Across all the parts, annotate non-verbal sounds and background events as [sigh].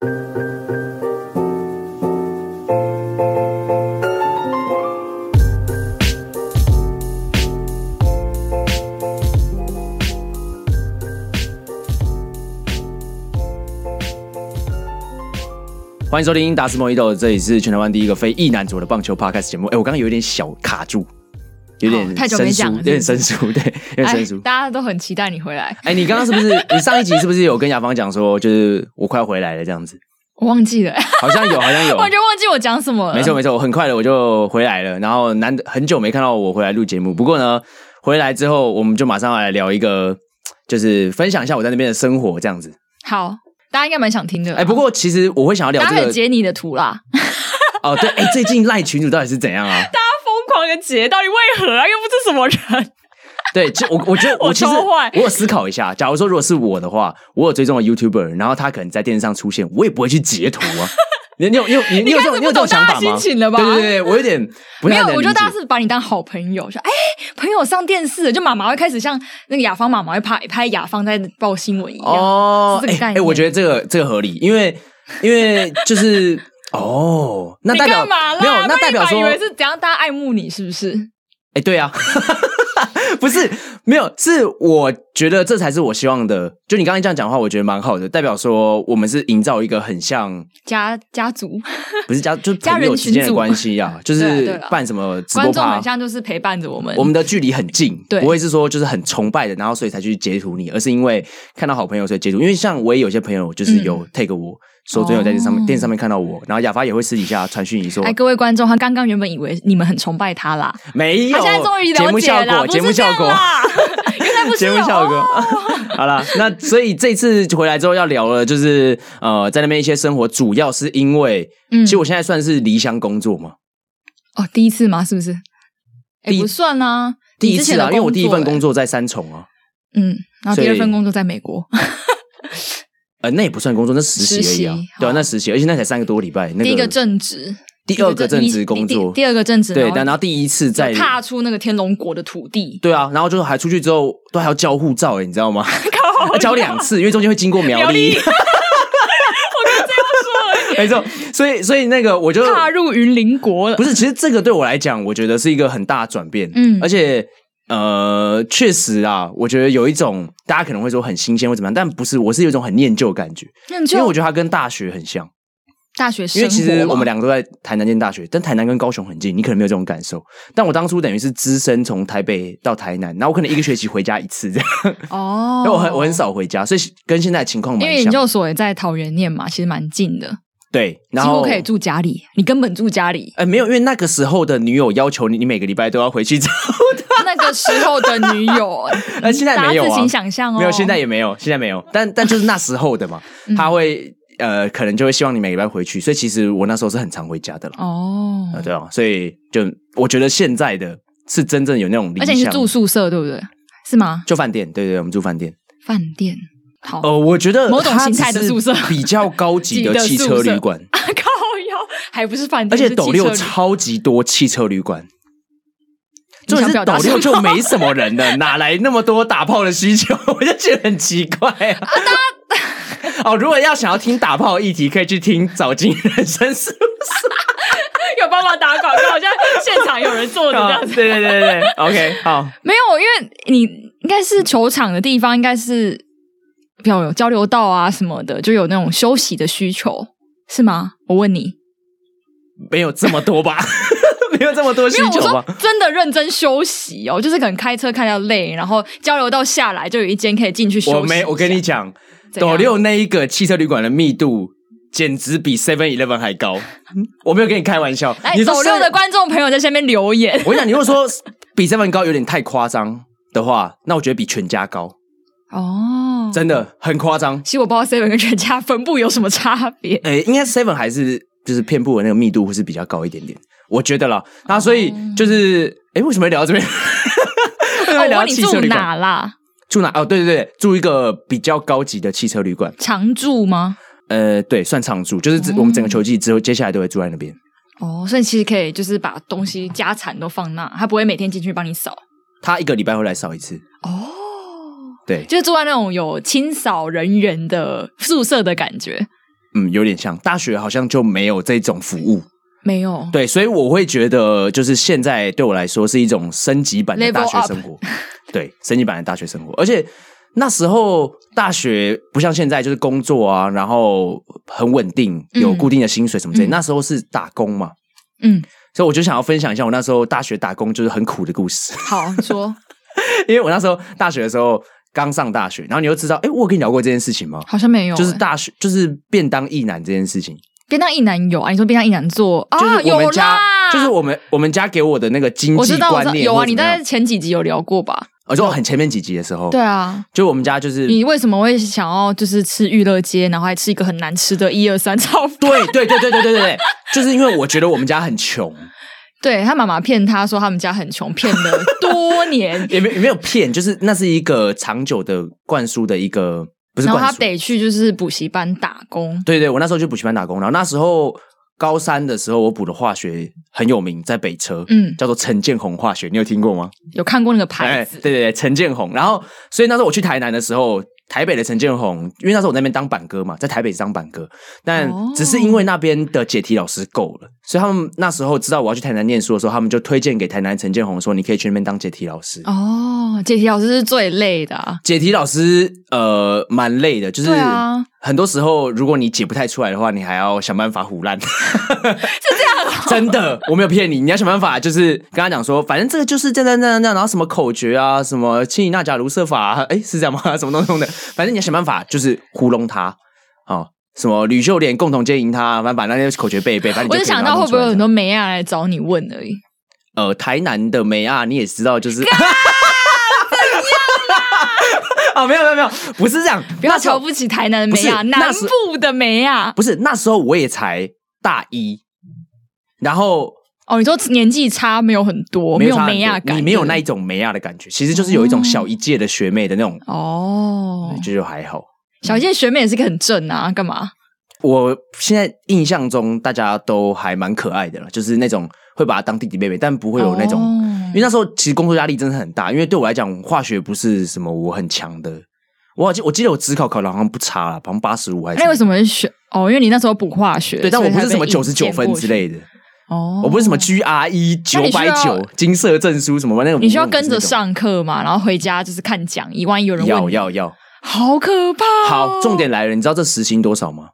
欢迎收听达斯莫伊豆，这里是全台湾第一个非裔男子的棒球 podcast 节目。哎，我刚刚有点小卡住，有点太久没讲了，有点生疏，对，有点生疏。大家都很期待你回来。哎，你刚刚是不是？[laughs] 你上一集是不是有跟雅芳讲说，就是我快回来了这样子？我忘记了，好像有，好像有，[laughs] 我就忘记我讲什么了。没错，没错，我很快的我就回来了。然后难得很久没看到我回来录节目，不过呢，回来之后我们就马上来聊一个，就是分享一下我在那边的生活这样子。好。大家应该蛮想听的。哎，不过其实我会想要聊这个。大家截你的图啦。[laughs] 哦，对，哎，最近赖群主到底是怎样啊？大家疯狂的截，到底为何啊？又不是什么人。[laughs] 对，就我我觉得 [laughs] 我其实我有思考一下，假如说如果是我的话，我有追踪的 YouTuber，然后他可能在电视上出现，我也不会去截图啊。[laughs] 你有你有你你有这种你有这种想法吗？对对对，我有点。没有，我觉得大家是把你当好朋友，说哎，朋友上电视，就妈妈会开始像那个雅芳妈妈会拍拍雅芳在报新闻一样。哦，哎哎，我觉得这个这个合理，因为因为就是哦，那代表没有，那代表说以为是怎样，大家爱慕你是不是？哎，对啊。[laughs] 不是没有，是我觉得这才是我希望的。就你刚才这样讲的话，我觉得蛮好的，代表说我们是营造一个很像家家族，[laughs] 不是家，就 [laughs] 朋友之间的关系啊，就是办什么直播趴，很像就是陪伴着我们，我们的距离很近，对，不会是说就是很崇拜的，然后所以才去截图你，而是因为看到好朋友所以截图。因为像我也有些朋友就是有 take 我。嗯说真有在这上面，电视上面看到我，然后亚发也会私底下传讯你说：“哎，各位观众，他刚刚原本以为你们很崇拜他啦，没有，他现在终于了解了，节目效果，节目效果，[laughs] 原来不是节目效果。[laughs] 好了，那所以这次回来之后要聊了，就是呃，在那边一些生活，主要是因为，嗯，其实我现在算是离乡工作嘛。哦，第一次吗？是不是？哎，不算啊，第一次啊，因为我第一份工作在三重啊，嗯，然后第二份工作在美国。”呃，那也不算工作，那实习而已啊。对啊，那实习，而且那才三个多礼拜。那个第一个正职，第二个正职工作，第二个正职。对，但然后第一次在踏出那个天龙国的土地。对啊，然后就还出去之后都还要交护照，哎，你知道吗？[laughs] 要交两次，因为中间会经过苗栗。[laughs] 我刚这样说，没错。所以，所以那个我就踏入云林国了。不是，其实这个对我来讲，我觉得是一个很大的转变。嗯，而且。呃，确实啊，我觉得有一种大家可能会说很新鲜或怎么样，但不是，我是有一种很念旧的感觉，因为我觉得它跟大学很像。大学生，因为其实我们两个都在台南念大学，但台南跟高雄很近，你可能没有这种感受。但我当初等于是只身从台北到台南，然后我可能一个学期回家一次这样。哦，[laughs] 因为我很我很少回家，所以跟现在的情况蛮像。因为研究所也在桃园念嘛，其实蛮近的。对，然后几乎可以住家里，你根本住家里。哎，没有，因为那个时候的女友要求你，你每个礼拜都要回去找个时候的女友，[laughs] 呃，现在没有啊。自行想象哦，没有，现在也没有，现在没有。但 [laughs] 但就是那时候的嘛，他会呃，可能就会希望你每个礼拜回去。所以其实我那时候是很常回家的了。哦，对啊，所以就我觉得现在的是真正有那种理想，而且你是住宿舍，对不对？是吗？就饭店，对对，我们住饭店。饭店，好。呃，我觉得某种形态的宿舍，比较高级的 [laughs] 汽车旅馆。还不是饭店，而且斗六超级多汽车旅馆，就是斗六就没什么人的，[laughs] 哪来那么多打炮的需求？[laughs] 我就觉得很奇怪啊！啊 [laughs] 哦，如果要想要听打炮议题，可以去听早金人生事务所，有办法打广告，好像现场有人做的这样子。对对对对，OK，好，没有，因为你应该是球场的地方，应该是比较有交流道啊什么的，就有那种休息的需求，是吗？我问你。没有这么多吧，[laughs] 没有这么多需求吗？真的认真休息哦，就是可能开车开到累，然后交流到下来就有一间可以进去休息。我没，我跟你讲，斗六那一个汽车旅馆的密度简直比 Seven Eleven 还高。[laughs] 我没有跟你开玩笑。来，斗六的观众朋友在下面留言。我跟你讲，你如果说比 Seven 高有点太夸张的话，那我觉得比全家高。哦，真的很夸张。其实我不知道 Seven 跟全家分布有什么差别。诶，应该 Seven 还是。就是片布的那个密度会是比较高一点点，我觉得啦。那所以就是，哎、欸，为什么要聊到这边？[laughs] 为什么要聊汽车旅馆？哦、哪啦？住哪？哦，对对对，住一个比较高级的汽车旅馆。常住吗？呃，对，算常住，就是我们整个球季之后，接下来都会住在那边。哦，所以其实可以就是把东西家产都放那，他不会每天进去帮你扫。他一个礼拜会来扫一次。哦，对，就是住在那种有清扫人员的宿舍的感觉。嗯，有点像大学好像就没有这种服务，没有。对，所以我会觉得，就是现在对我来说是一种升级版的大学生活，对，升级版的大学生活。而且那时候大学不像现在，就是工作啊，然后很稳定，有固定的薪水什么之类。嗯、那时候是打工嘛，嗯，所以我就想要分享一下我那时候大学打工就是很苦的故事。好，说，[laughs] 因为我那时候大学的时候。刚上大学，然后你就知道，哎，我有跟你聊过这件事情吗？好像没有，就是大学，就是便当一男这件事情。便当一男有啊？你说便当一男做啊？就是我们家，就是我们我们家给我的那个经济观念。有啊，你在前几集有聊过吧？我说很前面几集的时候，对啊，就我们家就是你为什么会想要就是吃娱乐街，然后还吃一个很难吃的一二三炒饭？对对对对对对对，[laughs] 就是因为我觉得我们家很穷。对，他妈妈骗他说他们家很穷，骗了多年 [laughs] 也没也没有骗，就是那是一个长久的灌输的一个，不是。然后他得去就是补习班打工。对对，我那时候去补习班打工，然后那时候高三的时候我补的化学很有名，在北车，嗯，叫做陈建宏化学，你有听过吗？有看过那个牌子？对对对，陈建宏。然后所以那时候我去台南的时候。台北的陈建宏，因为那时候我在那边当板哥嘛，在台北当板哥，但只是因为那边的解题老师够了，所以他们那时候知道我要去台南念书的时候，他们就推荐给台南陈建宏说：“你可以去那边当解题老师。”哦，解题老师是最累的啊。解题老师呃蛮累的，就是很多时候如果你解不太出来的话，你还要想办法唬烂。[laughs] 是这样的，[laughs] 真的，我没有骗你，你要想办法，就是跟他讲说，反正这个就是这样这样这样，然后什么口诀啊，什么氢以钠钾卢瑟法，啊哎，是这样吗？[laughs] 什么东西的？反正你要想办法，就是糊弄他，哦，什么吕秀莲共同经营他，反正把那些口诀背一背。反正就，我就想到会不会有很多梅亚来找你问而已。呃，台南的梅亚你也知道，就是。[laughs] 啊，没有没有没有，不是这样，不要瞧不起台南的梅亚，南部的梅亚。不是那时候我也才大一，然后哦，你说年纪差没有很多，没有梅亚感，你没有那一种梅亚的感觉，其实就是有一种小一届的学妹的那种哦，这就还好。小一届学妹也是个很正啊，干嘛？我现在印象中大家都还蛮可爱的了，就是那种会把她当弟弟妹妹，但不会有那种。因为那时候其实工作压力真的很大，因为对我来讲，化学不是什么我很强的。我记我记得我只考考的好像不差了，好像八十五还是。那为什么选？哦，因为你那时候补化学。对，但我不是什么九十九分之类的。哦。我不是什么 GRE 九百九金色证书什么那种。你需要跟着上课嘛？然后回家就是看讲义，万一有人。要要要。好可怕哦。好，重点来了，你知道这时薪多少吗？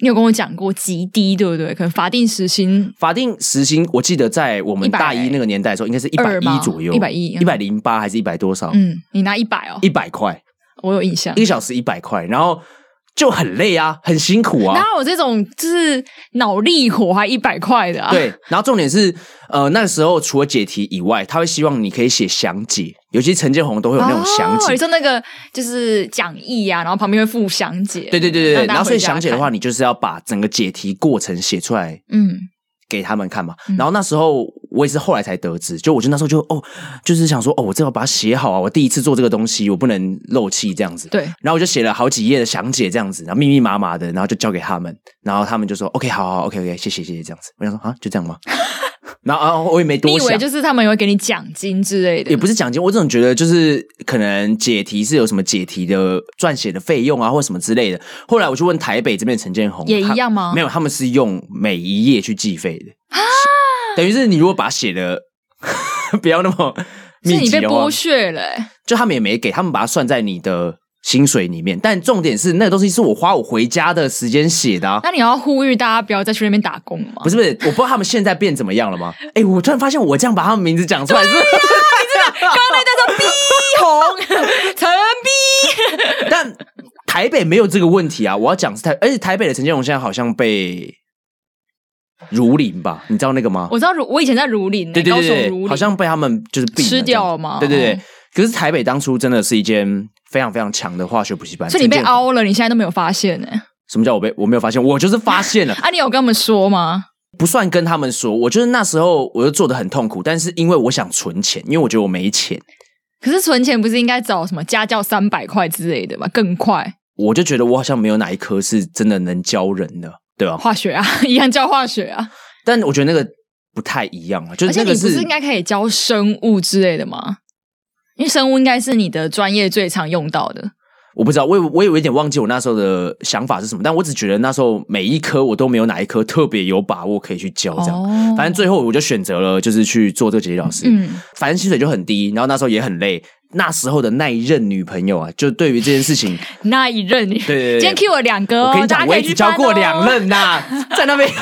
你有跟我讲过极低，对不对？可能法定时薪，法定时薪，我记得在我们大一那个年代的时候，应该是一百一左右，一百一，一百零八还是一百多少？嗯，你拿一百哦，一百块，我有印象，一个小时一百块，然后。就很累啊，很辛苦啊。哪有这种就是脑力活还一百块的啊？对，然后重点是，呃，那个时候除了解题以外，他会希望你可以写详解，尤其陈建宏都会有那种详解。你说那个就是讲义啊，然后旁边会附详解。对对对对，然后所以详解的话，你就是要把整个解题过程写出来。嗯。给他们看嘛，然后那时候我也是后来才得知，就我就那时候就哦，就是想说哦，我正要把它写好啊，我第一次做这个东西，我不能漏气这样子。对，然后我就写了好几页的详解这样子，然后密密麻麻的，然后就交给他们，然后他们就说 OK，好好，OK OK，谢谢谢谢这样子。我想说啊，就这样吗？[laughs] 然后啊，我也没多想，你以为就是他们也会给你奖金之类的，也不是奖金，我总觉得就是可能解题是有什么解题的撰写的费用啊，或什么之类的。后来我去问台北这边陈建宏，也一样吗？没有，他们是用每一页去计费的啊，等于是你如果把它写的 [laughs] 不要那么密集，是你被剥削了欸，就他们也没给，他们把它算在你的。薪水里面，但重点是那个东西是我花我回家的时间写的啊。那你要呼吁大家不要再去那边打工吗？不是不是，我不知道他们现在变怎么样了吗？[laughs] 哎、欸，我突然发现我这样把他们名字讲出来是，你知道刚刚那叫做逼红陈逼。[laughs] 但台北没有这个问题啊！我要讲是台，而且台北的陈建宏现在好像被儒林吧？你知道那个吗？我知道儒，我以前在儒林，对对对，对，对，好像被他们就是吃掉了吗？对对对。哦可是台北当初真的是一间非常非常强的化学补习班，所以你被凹了，你现在都没有发现呢？什么叫我被我没有发现？我就是发现了 [laughs] 啊！你有跟他们说吗？不算跟他们说，我就是那时候我就做的很痛苦，但是因为我想存钱，因为我觉得我没钱。可是存钱不是应该找什么家教三百块之类的吗？更快？我就觉得我好像没有哪一科是真的能教人的，对吧？化学啊，一样教化学啊，但我觉得那个不太一样啊。就是那个是，而且你不是应该可以教生物之类的吗？因为生物应该是你的专业最常用到的。我不知道，我我有一点忘记我那时候的想法是什么，但我只觉得那时候每一科我都没有哪一科特别有把握可以去教，这样。哦、反正最后我就选择了就是去做这个解题老师。嗯，反正薪水就很低，然后那时候也很累。那时候的那一任女朋友啊，就对于这件事情，[laughs] 那一任，对对对，今天 Q 我两个、哦，我跟你讲，我已经交过两任呐、啊，[laughs] 在那边。[laughs]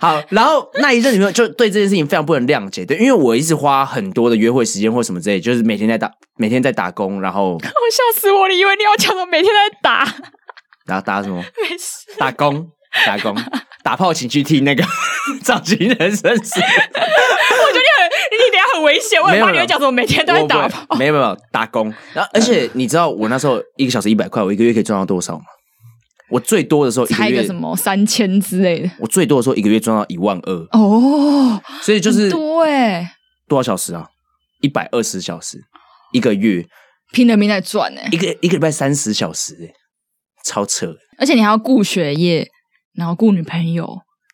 好，然后那一任女朋友就对这件事情非常不能谅解，对，因为我一直花很多的约会时间或什么之类，就是每天在打，每天在打工，然后我吓死我了，以为你要讲什么每天在打，然后打什么？没事，打工，打工，打炮，请去听那个造型人生史。我觉得你很，你等下很危险，我很怕你会讲什么每天都在打炮，没有没有打工，然后而且你知道我那时候一个小时一百块，我一个月可以赚到多少吗？我最多的时候一个月个什么三千之类的。我最多的时候一个月赚到一万二哦，所以就是多哎，多少小时啊？一百二十小时一个月，拼了命在赚哎，一个一个礼拜三十小时哎，超扯！而且你还要顾学业，然后雇女朋友，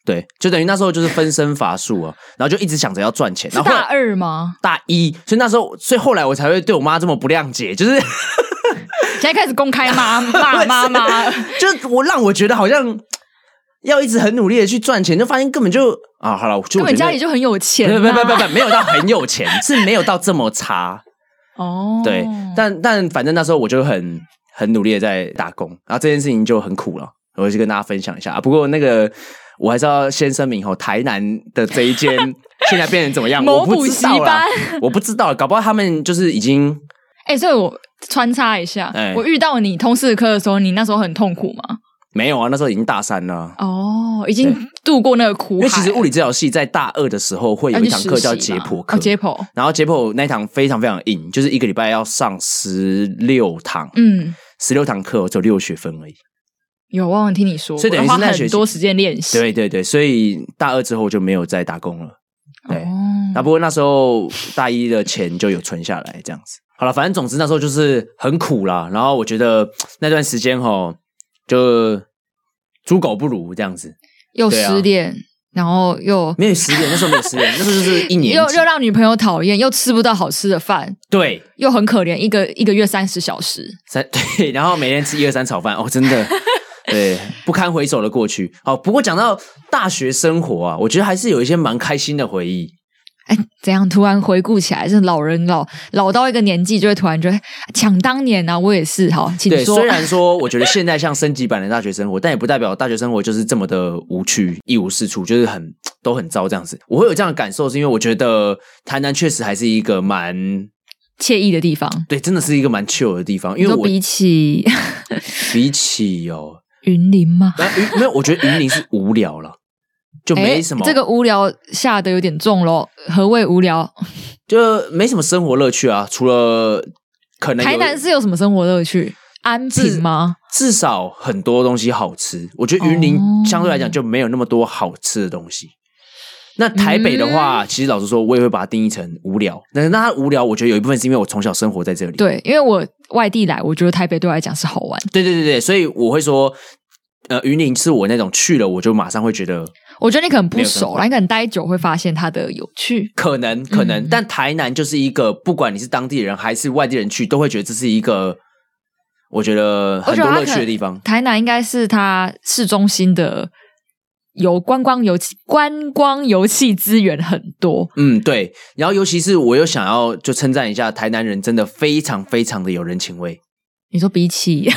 对，就等于那时候就是分身乏术啊，然后就一直想着要赚钱。然后是大二吗？大一，所以那时候，所以后来我才会对我妈这么不谅解，就是。现在开始公开骂 [laughs] 骂妈妈，就我让我觉得好像要一直很努力的去赚钱，就发现根本就啊，好了，就根本家里就很有钱，啊，不不不不，没有到很有钱，是没有到这么差哦。对，但但反正那时候我就很很努力的在打工，然后这件事情就很苦了，我就跟大家分享一下。不过那个我还是要先声明哦，台南的这一间 [laughs] 现在变成怎么样？某补习班，我不知道，搞不好他们就是已经 [laughs] 哎，欸，所以我。穿插一下，欸、我遇到你通识课的时候，你那时候很痛苦吗？没有啊，那时候已经大三了。哦，已经度过那个苦海。因为其实物理治疗系在大二的时候会有一堂课叫解剖课，解剖。然后解剖那一堂非常非常硬，就是一个礼拜要上十六堂，嗯，十六堂课只有六学分而已。有，我忘了听你说，所以等于是那很多时间练习。对对对，所以大二之后就没有再打工了。对，那、哦、不过那时候大一的钱就有存下来，这样子。好了，反正总之那时候就是很苦啦。然后我觉得那段时间哈，就猪狗不如这样子，又失恋，啊、然后又没有失恋，那时候没有失恋，那时候就是一年，又又让女朋友讨厌，又吃不到好吃的饭，对，又很可怜，一个一个月三十小时，三 [laughs] 对，然后每天吃一二三炒饭，哦，真的，[laughs] 对，不堪回首的过去。好，不过讲到大学生活啊，我觉得还是有一些蛮开心的回忆。哎，怎样突然回顾起来，是老人老老到一个年纪，就会突然觉得想当年啊，我也是。哈，请说。对，虽然说我觉得现在像升级版的大学生活，但也不代表大学生活就是这么的无趣、一无是处，就是很都很糟这样子。我会有这样的感受，是因为我觉得台南确实还是一个蛮惬意的地方。对，真的是一个蛮 chill 的地方。因为我比起 [laughs] 比起哦，云林吗？云没有，我觉得云林是无聊了。[laughs] 就没什么，这个无聊下的有点重喽。何谓无聊？就没什么生活乐趣啊，除了可能台南是有什么生活乐趣？安平吗？至，至少很多东西好吃。我觉得云林相对来讲就没有那么多好吃的东西。哦、那台北的话，嗯、其实老实说，我也会把它定义成无聊。但是那它无聊，我觉得有一部分是因为我从小生活在这里。对，因为我外地来，我觉得台北对我来讲是好玩。对对对对，所以我会说，呃，云林是我那种去了我就马上会觉得。我觉得你可能不熟，你可能待久会发现它的有趣。可能可能，嗯、但台南就是一个，不管你是当地人还是外地人去，都会觉得这是一个我觉得很多乐趣的地方。台南应该是它市中心的有观光游观光游戏资源很多。嗯，对。然后尤其是我又想要就称赞一下台南人，真的非常非常的有人情味。你说比起？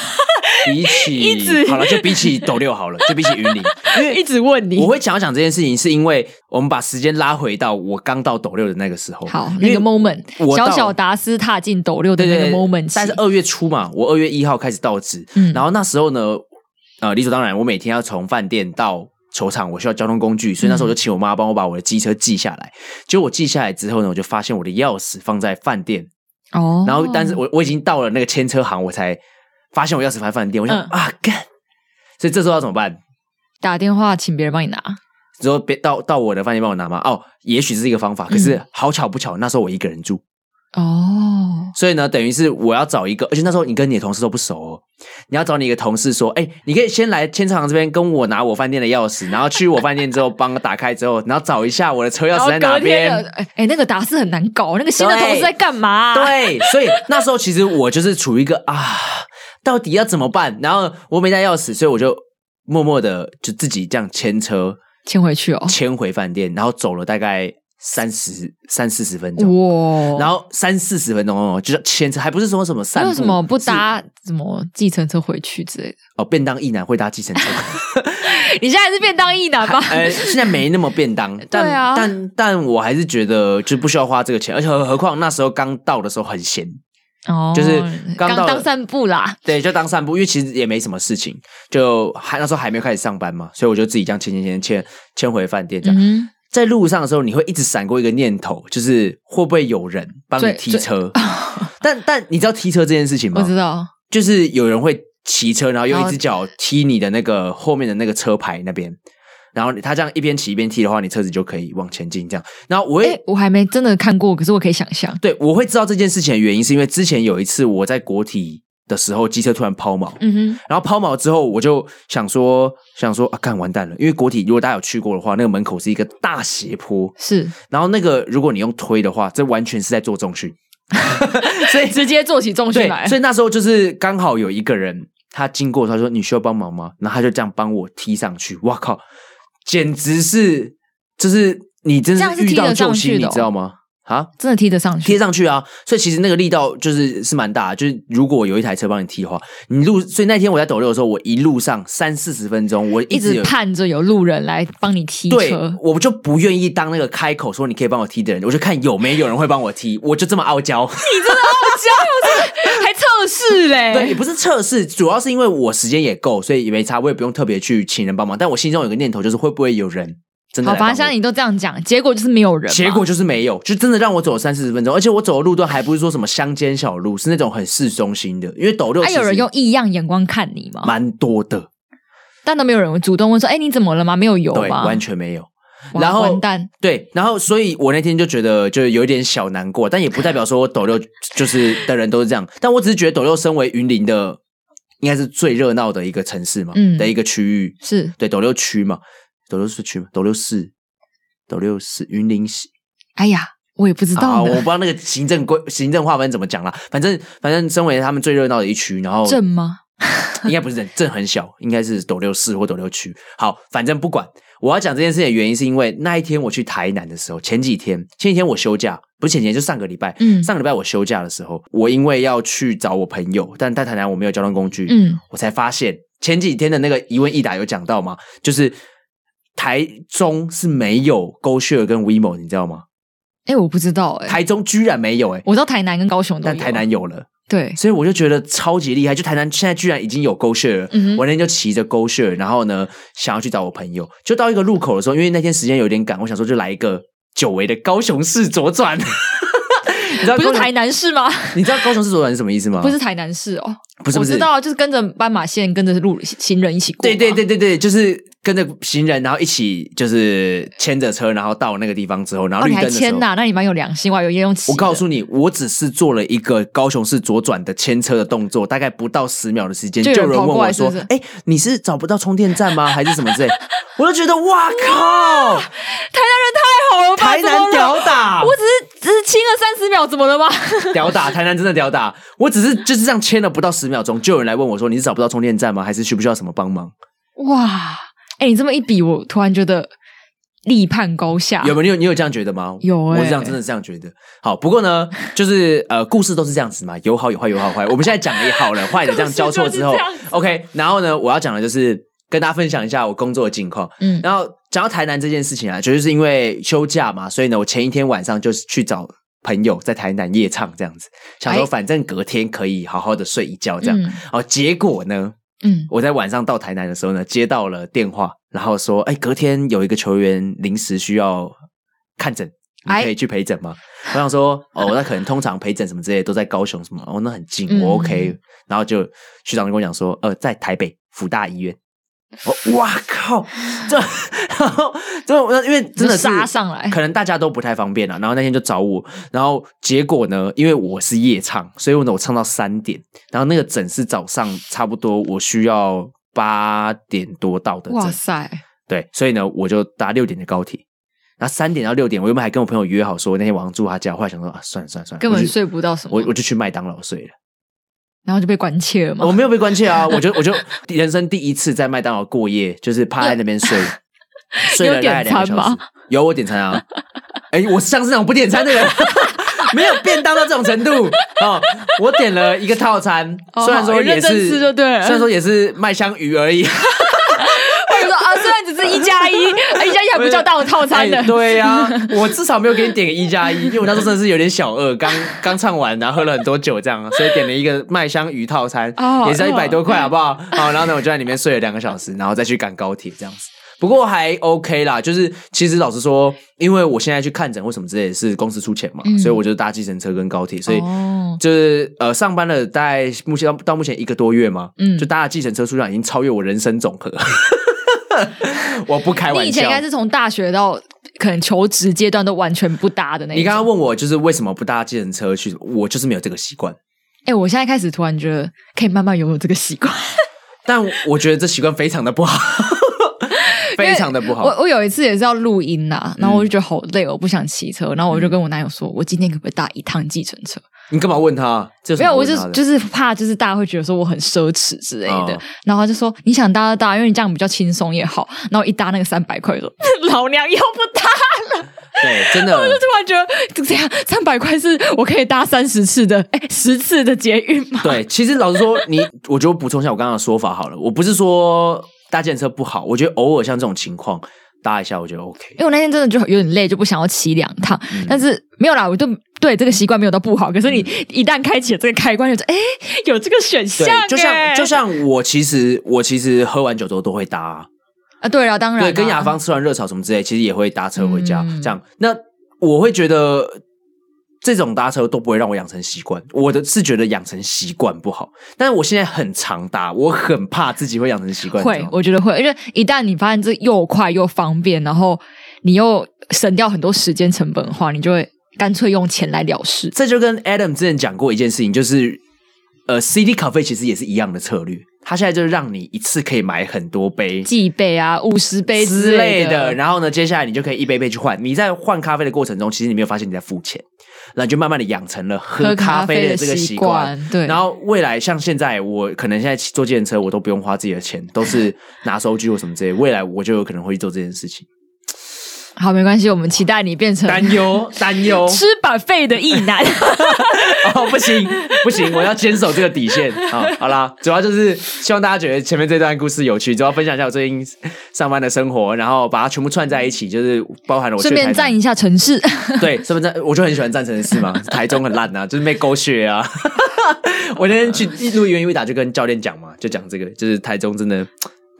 比起直好了，就比起斗六好了，就比起云林，因为 [laughs] 一直问你，我会讲讲这件事情，是因为我们把时间拉回到我刚到斗六的那个时候，好，那个 moment，小小达斯踏进斗六的那个 moment，但是二月初嘛，我二月一号开始到职，嗯，然后那时候呢，呃，理所当然，我每天要从饭店到球场，我需要交通工具，所以那时候我就请我妈帮我把我的机车记下来。结果我记下来之后呢，我就发现我的钥匙放在饭店，哦，然后但是我我已经到了那个牵车行，我才。发现我钥匙放在饭店，我想、嗯、啊干，所以这时候要怎么办？打电话请别人帮你拿，之后别到到我的饭店帮我拿吗？哦，也许是一个方法，可是好巧不巧，那时候我一个人住哦，所以呢，等于是我要找一个，而且那时候你跟你的同事都不熟哦，你要找你一个同事说，哎，你可以先来牵车行这边跟我拿我饭店的钥匙，然后去我饭店之后帮我打开之后，然后找一下我的车钥匙在哪边。哎哎，那个打字很难搞，那个新的同事在干嘛？对，对，所以那时候其实我就是处于一个啊。到底要怎么办？然后我没带钥匙，所以我就默默的就自己这样牵车牵回去哦，牵回饭店，然后走了大概。三十三四十分钟，哇！然后三四十分钟哦，就是牵车，还不是说什么散步，为什么不搭什么计程车回去之类的？哦，便当一男会搭计程车。[laughs] 你现在还是便当一男吧？[laughs] 呃，现在没那么便当，[laughs] 但啊，但但我还是觉得就不需要花这个钱，而且何何况那时候刚到的时候很闲哦，就是刚当散步啦，对，就当散步，因为其实也没什么事情，就还那时候还没有开始上班嘛，所以我就自己这样牵牵牵牵牵回饭店这样。嗯在路上的时候，你会一直闪过一个念头，就是会不会有人帮你踢车？但但你知道踢车这件事情吗？我知道，就是有人会骑车，然后用一只脚踢你的那个后面的那个车牌那边，然后他这样一边骑一边踢的话，你车子就可以往前进。这样，然后我会、欸、我还没真的看过，可是我可以想象。对，我会知道这件事情的原因，是因为之前有一次我在国体。的时候，机车突然抛锚，嗯哼，然后抛锚之后，我就想说，想说啊，干完蛋了，因为国体如果大家有去过的话，那个门口是一个大斜坡，是，然后那个如果你用推的话，这完全是在做重训，[laughs] 所以直接做起重训来，所以那时候就是刚好有一个人他经过，他说你需要帮忙吗？然后他就这样帮我踢上去，哇靠，简直是，就是你真是遇到救星，你知道吗？啊，真的踢得上去，贴上去啊！所以其实那个力道就是是蛮大的，就是如果有一台车帮你踢的话，你路。所以那天我在抖六的时候，我一路上三四十分钟，我一直，盼着有路人来帮你踢车。对，我就不愿意当那个开口说你可以帮我踢的人，我就看有没有人会帮我踢，我就这么傲娇。你真的傲娇，[laughs] 还测试嘞？[laughs] 对，也不是测试，主要是因为我时间也够，所以也没差，我也不用特别去请人帮忙。但我心中有个念头，就是会不会有人。真的好吧，现在你都这样讲，结果就是没有人。结果就是没有，就真的让我走了三四十分钟，而且我走的路段还不是说什么乡间小路，是那种很市中心的。因为斗六，还有人用异样眼光看你吗？蛮多的，但都没有人主动问说：“哎，你怎么了吗？没有油吗？”对，完全没有。然后完蛋，对，然后所以我那天就觉得就有一点小难过，但也不代表说我斗六 [laughs] 就是的人都是这样。但我只是觉得斗六身为云林的，应该是最热闹的一个城市嘛，嗯，的一个区域是对斗六区嘛，斗六市区吗，斗六市。斗六市云林市，哎呀，我也不知道、啊，我不知道那个行政规行政划分怎么讲啦。反正反正，身为他们最热闹的一区，然后镇吗？应该不是镇，镇很小，应该是斗六市或斗六区。好，反正不管。我要讲这件事情的原因，是因为那一天我去台南的时候，前几天前几天我休假，不是前几天，就上个礼拜。嗯，上个礼拜我休假的时候，我因为要去找我朋友，但在台南我没有交通工具，嗯，我才发现前几天的那个一问一答有讲到吗？就是。台中是没有 GoShare 跟 WeMo，你知道吗？哎、欸，我不知道哎、欸。台中居然没有哎、欸，我知道台南跟高雄都有，但台南有了。对，所以我就觉得超级厉害。就台南现在居然已经有 GoShare 了。嗯，我那天就骑着 GoShare，然后呢，想要去找我朋友，就到一个路口的时候，因为那天时间有点赶，我想说就来一个久违的高雄市左转。你知道不是台南市吗？你知道高雄市左转是什么意思吗？不是台南市哦，不是不是，我知道就是跟着斑马线，跟着路行人一起过。对对对对对，就是。跟着行人，然后一起就是牵着车，然后到那个地方之后，然后绿灯的时候，哦、你还牵呐、啊？那你蛮有良心，我还有用骑。我告诉你，我只是做了一个高雄市左转的牵车的动作，大概不到十秒的时间，就有人问我说：“哎，你是找不到充电站吗？还是什么之类？” [laughs] 我就觉得哇靠，[laughs] 台南人太好了吧，台南屌打！我只是只是亲了三十秒，怎么了吗？[laughs] 屌打，台南真的屌打！我只是就是这样签了不到十秒钟，就有人来问我说：“你是找不到充电站吗？还是需不需要什么帮忙？”哇！哎、欸，你这么一比，我突然觉得立判高下。有没有？你有你有这样觉得吗？有、欸，我是这样，真的这样觉得。好，不过呢，[laughs] 就是呃，故事都是这样子嘛，有好有坏，有好坏。我们现在讲了好了 [laughs] 坏的这样交错之后，OK。然后呢，我要讲的就是跟大家分享一下我工作的近况。嗯，然后讲到台南这件事情啊，就是因为休假嘛，所以呢，我前一天晚上就是去找朋友在台南夜唱这样子，想说反正隔天可以好好的睡一觉这样。哦、嗯，结果呢？嗯，我在晚上到台南的时候呢，接到了电话，然后说，哎，隔天有一个球员临时需要看诊，你可以去陪诊吗？我想说，哦，那可能通常陪诊什么之类都在高雄什么，哦，那很近，我 OK。然后就学长就跟我讲说，呃，在台北福大医院。我哇靠！这然后 [laughs] 这因为真的是杀上来，可能大家都不太方便了。然后那天就找我，然后结果呢，因为我是夜唱，所以呢我唱到三点。然后那个诊是早上差不多，我需要八点多到的。哇塞！对，所以呢我就搭六点的高铁。然后三点到六点，我原本还跟我朋友约好说那天晚上住他家，后来想说啊，算了算了算了，根本睡不到什么，我我就去麦当劳睡了。然后就被关切了吗？我没有被关切啊，我就我就人生第一次在麦当劳过夜，就是趴在那边睡，[laughs] 睡了大概两个小时。有我点餐啊，哎，我像是那种不点餐的人，[laughs] 没有便当到这种程度哦。我点了一个套餐，虽然说也是，虽然说也是麦香鱼而已。啊，虽然只是一加一，一套餐的。欸、对呀、啊，[laughs] 我至少没有给你点个一加一，因为我那时候真的是有点小饿，[laughs] 刚刚唱完，然后喝了很多酒，这样，所以点了一个麦香鱼套餐，哦、也是要一百多块，好不好？好，然后呢，我就在里面睡了两个小时，然后再去赶高铁，这样子。不过还 OK 啦，就是其实老实说，因为我现在去看诊或什么之类的是公司出钱嘛，嗯、所以我就搭计程车跟高铁，所以就是呃上班了大概目前到到目前一个多月嘛，嗯，就搭的计程车数量已经超越我人生总和。[laughs] 我不开玩笑。你以前应该是从大学到可能求职阶段都完全不搭的那种。你刚刚问我就是为什么不搭计程车去，我就是没有这个习惯。哎、欸，我现在开始突然觉得可以慢慢拥有这个习惯，[laughs] 但我觉得这习惯非常的不好，非常的不好。我我有一次也是要录音呐，然后我就觉得好累，我不想骑车，然后我就跟我男友说，我今天可不可以搭一趟计程车？你干嘛问他？没有，我就就是怕，就是大家会觉得说我很奢侈之类的。哦、然后他就说你想搭就搭，因为你这样比较轻松也好。然后一搭那个三百块，说 [laughs] 老娘又不搭了。对，真的。我就突然觉得这样三百块是我可以搭三十次的，哎，十次的捷运吗？对，其实老实说，你我就补充一下我刚刚的说法好了。我不是说搭计程车不好，我觉得偶尔像这种情况。搭一下我觉得 OK，因为我那天真的就有点累，就不想要骑两趟。嗯、但是没有啦，我就对这个习惯没有到不好。可是你一旦开启了这个开关，就哎、欸，有这个选项。对，就像就像我其实我其实喝完酒之后都会搭啊。啊对啊，当然对，跟雅芳吃完热炒什么之类，其实也会搭车回家。嗯、这样，那我会觉得。这种搭车都不会让我养成习惯，我的是觉得养成习惯不好。但是我现在很常搭，我很怕自己会养成习惯。会，我觉得会，因为一旦你发现这又快又方便，然后你又省掉很多时间成本的话，你就会干脆用钱来了事。这就跟 Adam 之前讲过一件事情，就是呃，CD 咖啡其实也是一样的策略。他现在就是让你一次可以买很多杯，几杯啊，五十杯之类的。然后呢，接下来你就可以一杯杯去换。你在换咖啡的过程中，其实你没有发现你在付钱。然后就慢慢的养成了喝咖啡的这个习惯，对。然后未来像现在，我可能现在坐自行车，我都不用花自己的钱，都是拿收据或什么之类。未来我就有可能会去做这件事情。好，没关系，我们期待你变成担忧 [laughs] 担忧吃 buffet 的异男。[laughs] 哦，不行不行，我要坚守这个底线。[laughs] 好，好啦，主要就是希望大家觉得前面这段故事有趣，主要分享一下我最近上班的生活，然后把它全部串在一起，就是包含了我顺便赞一下城市。对，顺便赞，我就很喜欢赞城市嘛。台中很烂啊，就是被狗血啊。我那天去录原一打就跟教练讲嘛，就讲这个，就是台中真的。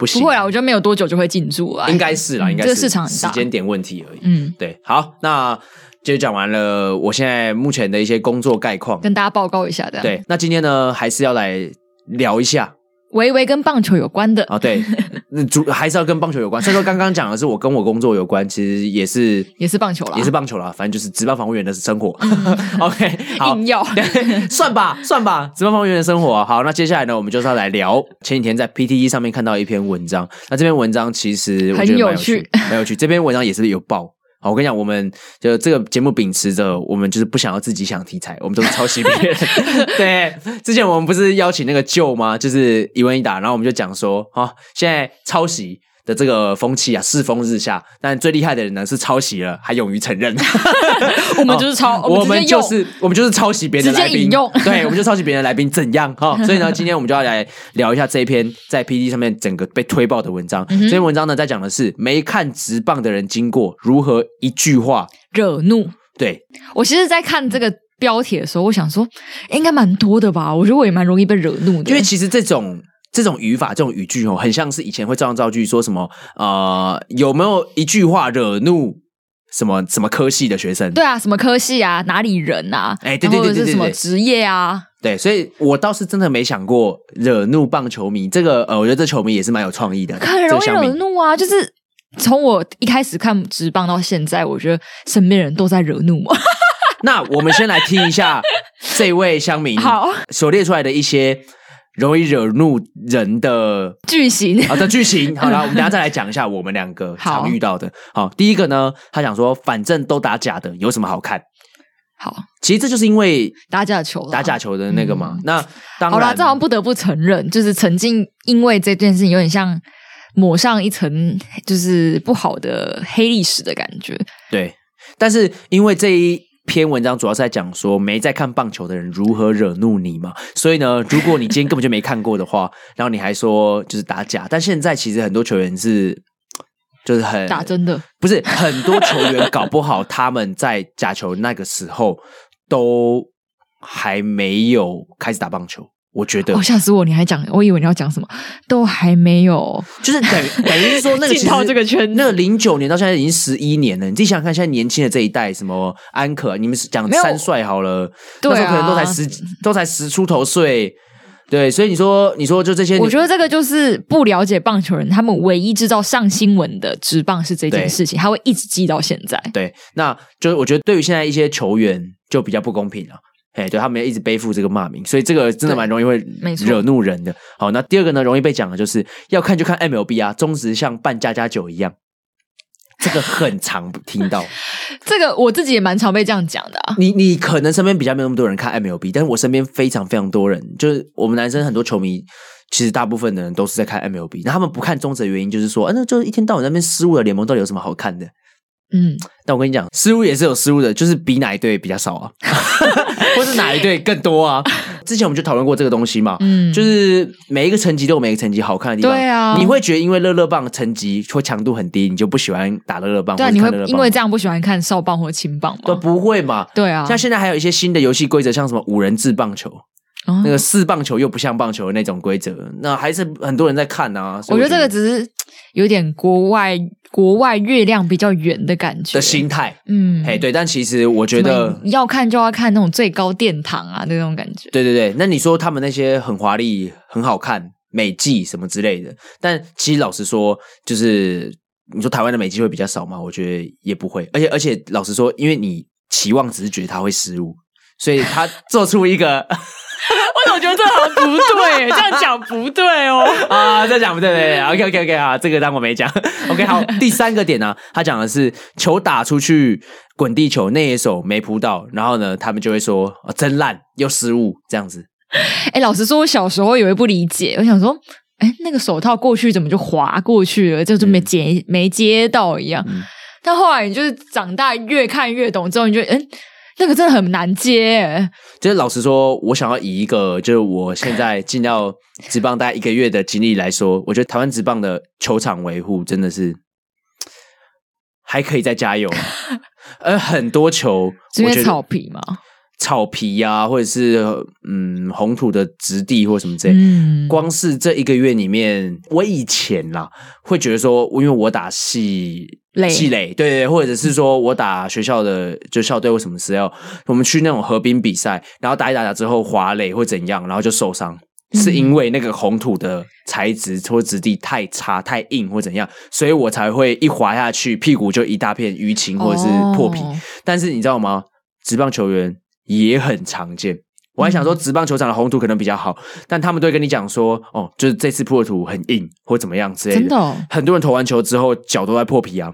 不，不会啊，我觉得没有多久就会进驻啊，应该是啦，应该是、嗯、这个市场时间点问题而已。嗯，对，好，那就讲完了，我现在目前的一些工作概况，跟大家报告一下的。对，那今天呢，还是要来聊一下。微微跟棒球有关的啊，对，[laughs] 主还是要跟棒球有关。所以说刚刚讲的是我跟我工作有关，其实也是也是棒球了，也是棒球了，反正就是职棒防护员的生活。嗯、[laughs] OK，好，硬要 [laughs] 算吧，算吧，职棒防护员的生活。好，那接下来呢，我们就是要来聊前几天在 PTE 上面看到一篇文章。那这篇文章其实我觉得蛮有趣，很有趣。这篇文章也是有报。好，我跟你讲，我们就这个节目秉持着，我们就是不想要自己想题材，我们都是抄袭别人。[laughs] 对，之前我们不是邀请那个 Joe 吗？就是一问一答，然后我们就讲说，啊，现在抄袭。的这个风气啊，世风日下，但最厉害的人呢是抄袭了还勇于承认。[laughs] 我们就是抄，我们就是我们就是抄袭别人的来宾，用。对，我们就抄袭别人的来宾，怎样哈？所以呢，[laughs] 今天我们就要来聊一下这一篇在 PTT 上面整个被推爆的文章。嗯、这篇文章呢，在讲的是没看直棒的人经过如何一句话惹怒。对，我其实，在看这个标题的时候，我想说，应该蛮多的吧？我觉得我也蛮容易被惹怒的，因为其实这种。这种语法，这种语句哦，很像是以前会照样造句，说什么呃，有没有一句话惹怒什么什么科系的学生？对啊，什么科系啊，哪里人啊？哎，对对对对对，是什么职业啊？对，所以我倒是真的没想过惹怒棒球迷。这个呃，我觉得这球迷也是蛮有创意的，很容易惹怒啊。就是从我一开始看直棒到现在，我觉得身边人都在惹怒我。[laughs] 那我们先来听一下这位乡民 [laughs] 好所列出来的一些。容易惹怒人的句型，[laughs] 好的句型，好了，我们等下再来讲一下我们两个常遇到的。好，好，第一个呢，他想说，反正都打假的，有什么好看？好，其实这就是因为打假球，打假球的那个嘛。嗯、那当然，好啦，这好像不得不承认，就是曾经因为这件事情有点像抹上一层就是不好的黑历史的感觉。对，但是因为这一。篇文章主要是在讲说没在看棒球的人如何惹怒你嘛，所以呢，如果你今天根本就没看过的话，[laughs] 然后你还说就是打假，但现在其实很多球员是就是很打真的，不是很多球员搞不好他们在假球那个时候都还没有开始打棒球。我觉得，哦，吓死我！你还讲，我以为你要讲什么，都还没有，就是等于 [laughs] 等于是说那个进到这个圈，那个零九年到现在已经十一年了。你自己想想看，现在年轻的这一代，什么安可，你们讲三帅好了，那时候可能都才十，都才十出头岁，对，所以你说，你说就这些，我觉得这个就是不了解棒球人，他们唯一知道上新闻的职棒是这件事情，他会一直记到现在。对，那就是我觉得对于现在一些球员就比较不公平了。哎，对，他们要一直背负这个骂名，所以这个真的蛮容易会惹怒人的。好，那第二个呢，容易被讲的就是要看就看 MLB 啊，中职像办家家酒一样，这个很常听到。[laughs] 这个我自己也蛮常被这样讲的啊。你你可能身边比较没有那么多人看 MLB，但是我身边非常非常多人，就是我们男生很多球迷，其实大部分的人都是在看 MLB。那他们不看中职的原因就是说，啊，那就一天到晚在那边失误的联盟到底有什么好看的？嗯，但我跟你讲，失误也是有失误的，就是比哪一队比较少啊，[laughs] 或是哪一队更多啊？之前我们就讨论过这个东西嘛，嗯，就是每一个层级都有每一个层级好看的地方。对啊，你会觉得因为乐乐棒层级或强度很低，你就不喜欢打乐乐棒？对啊，你会因为这样不喜欢看少棒或轻棒吗？都不会嘛？对啊，像现在还有一些新的游戏规则，像什么五人制棒球。那个四棒球又不像棒球的那种规则，那还是很多人在看啊。我觉得这个只是有点国外国外月亮比较圆的感觉的心态，嗯，哎，对。但其实我觉得要看就要看那种最高殿堂啊，那种感觉。对对对，那你说他们那些很华丽、很好看美技什么之类的，但其实老实说，就是你说台湾的美技会比较少吗？我觉得也不会。而且而且老实说，因为你期望只是觉得他会失误，所以他做出一个。[laughs] 我觉得这好像不对，这样讲不对哦。[laughs] 啊，这样讲不对，对，对，OK OK OK 啊，这个当我没讲。[laughs] OK，好，第三个点呢、啊，他讲的是球打出去滚地球，那一手没扑到，然后呢，他们就会说、哦、真烂又失误这样子。哎、欸，老实说，我小时候以为不理解，我想说，哎、欸，那个手套过去怎么就滑过去了，就就没接、嗯、没接到一样。嗯、但后来你就是长大越看越懂之后，你就嗯。欸那个真的很难接，就是老实说，我想要以一个就是我现在进到职棒大概一个月的经历来说，我觉得台湾职棒的球场维护真的是还可以再加油。[laughs] 而很多球，因为草皮嘛，草皮呀、啊，或者是嗯红土的质地或什么之类，嗯，光是这一个月里面，我以前啦会觉得说，因为我打系。积累，对对，或者是说我打学校的就校队或什么时候，我们去那种河滨比赛，然后打一打打之后滑垒或怎样，然后就受伤，是因为那个红土的材质或质地太差、太硬或怎样，所以我才会一滑下去，屁股就一大片淤青或者是破皮。哦、但是你知道吗？职棒球员也很常见。我还想说，职棒球场的红土可能比较好，但他们都会跟你讲说，哦，就是这次破土很硬或怎么样之类的。真的、哦，很多人投完球之后脚都在破皮啊。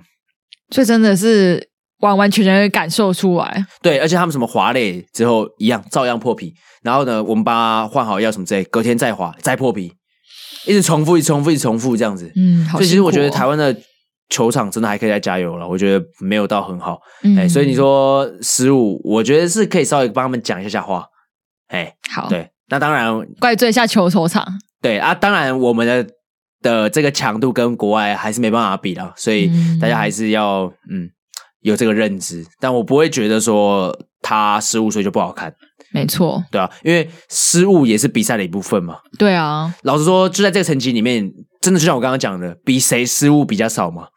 所以真的是完完全全的感受出来，对，而且他们什么滑垒之后一样，照样破皮。然后呢，我们帮他换好药什么之类，隔天再滑再破皮，一直重复，一直重复，一直重复这样子。嗯，好、哦。所以其实我觉得台湾的球场真的还可以再加油了。我觉得没有到很好，哎、嗯，所以你说失误，我觉得是可以稍微帮他们讲一下下话。哎，好，对，那当然怪罪一下球球场。对啊，当然我们的。的这个强度跟国外还是没办法比了，所以大家还是要嗯，嗯有这个认知。但我不会觉得说他失误所以就不好看，没错，对啊，因为失误也是比赛的一部分嘛。对啊，老实说，就在这个层级里面，真的就像我刚刚讲的，比谁失误比较少嘛，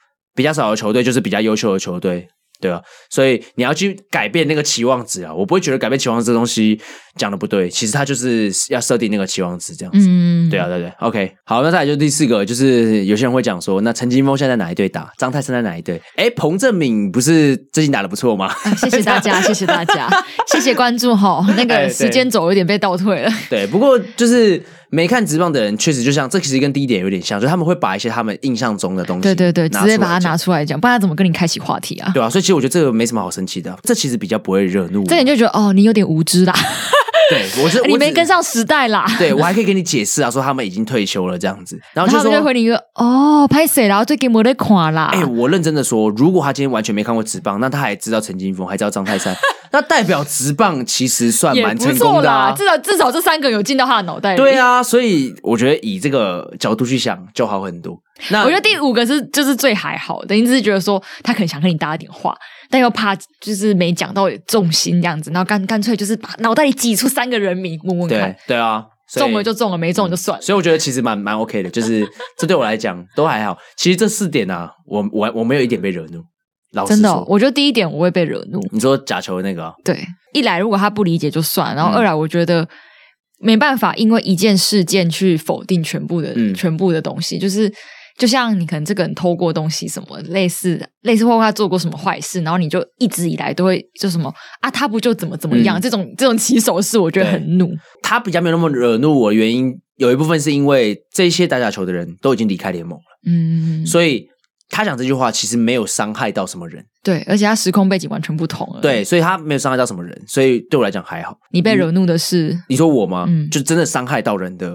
比较少的球队就是比较优秀的球队。对啊，所以你要去改变那个期望值啊！我不会觉得改变期望值这东西讲的不对，其实它就是要设定那个期望值这样子。嗯，对啊，对对。OK，好，那再来就第四个，就是有些人会讲说，那陈金峰现在在哪一队打？张泰生在哪一队？哎，彭正敏不是最近打的不错吗？啊，谢谢大家，谢谢大家，谢谢关注哈。[laughs] 那个时间轴有点被倒退了。对，不过就是没看直棒的人，确实就像这，其实跟第一点有点像，就是他们会把一些他们印象中的东西，对对对，直接把它拿出来讲，不然他怎么跟你开启话题啊？对啊，所以其实我觉得这个没什么好生气的，这其实比较不会惹怒。这点就觉得哦，你有点无知啦。对，我是你没跟上时代啦。对，我还可以给你解释啊，说他们已经退休了这样子，然后，就说然后他们就回你一个哦，拍谁？然后最近没得看啦。哎，我认真的说，如果他今天完全没看过职棒，那他还知道陈金峰，还知道张泰山，那代表直棒其实算蛮成功的啊。至少至少这三个有进到他的脑袋里。对啊，所以我觉得以这个角度去想就好很多。那我觉得第五个是就是最还好的，你只是觉得说他可能想跟你搭一点话。但又怕就是没讲到重心这样子，然后干干脆就是把脑袋里挤出三个人名问问看。对对啊，中了就中了，没中就算了。所以我觉得其实蛮蛮 OK 的，就是这对我来讲都还好。其实这四点啊，我我我没有一点被惹怒。真的哦，我觉得第一点我会被惹怒。你说假球的那个啊？对，一来如果他不理解就算，然后二来我觉得没办法因为一件事件去否定全部的、嗯、全部的东西，就是。就像你可能这个人偷过东西什么类似，类似或他做过什么坏事，然后你就一直以来都会就什么啊，他不就怎么怎么样？嗯、这种这种起手式，我觉得很怒。他比较没有那么惹怒我，原因有一部分是因为这些打假球的人都已经离开联盟了，嗯，所以他讲这句话其实没有伤害到什么人。对，而且他时空背景完全不同了。对，所以他没有伤害到什么人，所以对我来讲还好。你被惹怒的是？你说我吗？嗯，就真的伤害到人的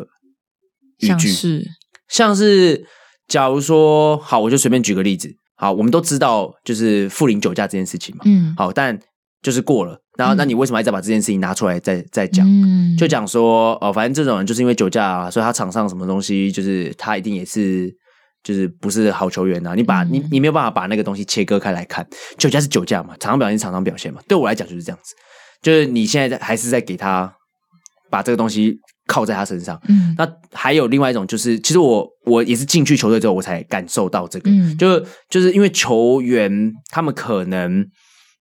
语句，像是像是。假如说好，我就随便举个例子。好，我们都知道就是富林酒驾这件事情嘛。嗯。好，但就是过了，然后那你为什么还在把这件事情拿出来再再讲？嗯。就讲说哦，反正这种人就是因为酒驾啊，所以他场上什么东西就是他一定也是就是不是好球员啊。你把你你没有办法把那个东西切割开来看，酒驾是酒驾嘛，场上表现是场上表现嘛。对我来讲就是这样子，就是你现在还是在给他把这个东西。靠在他身上，嗯，那还有另外一种，就是其实我我也是进去球队之后，我才感受到这个，嗯，就就是因为球员他们可能，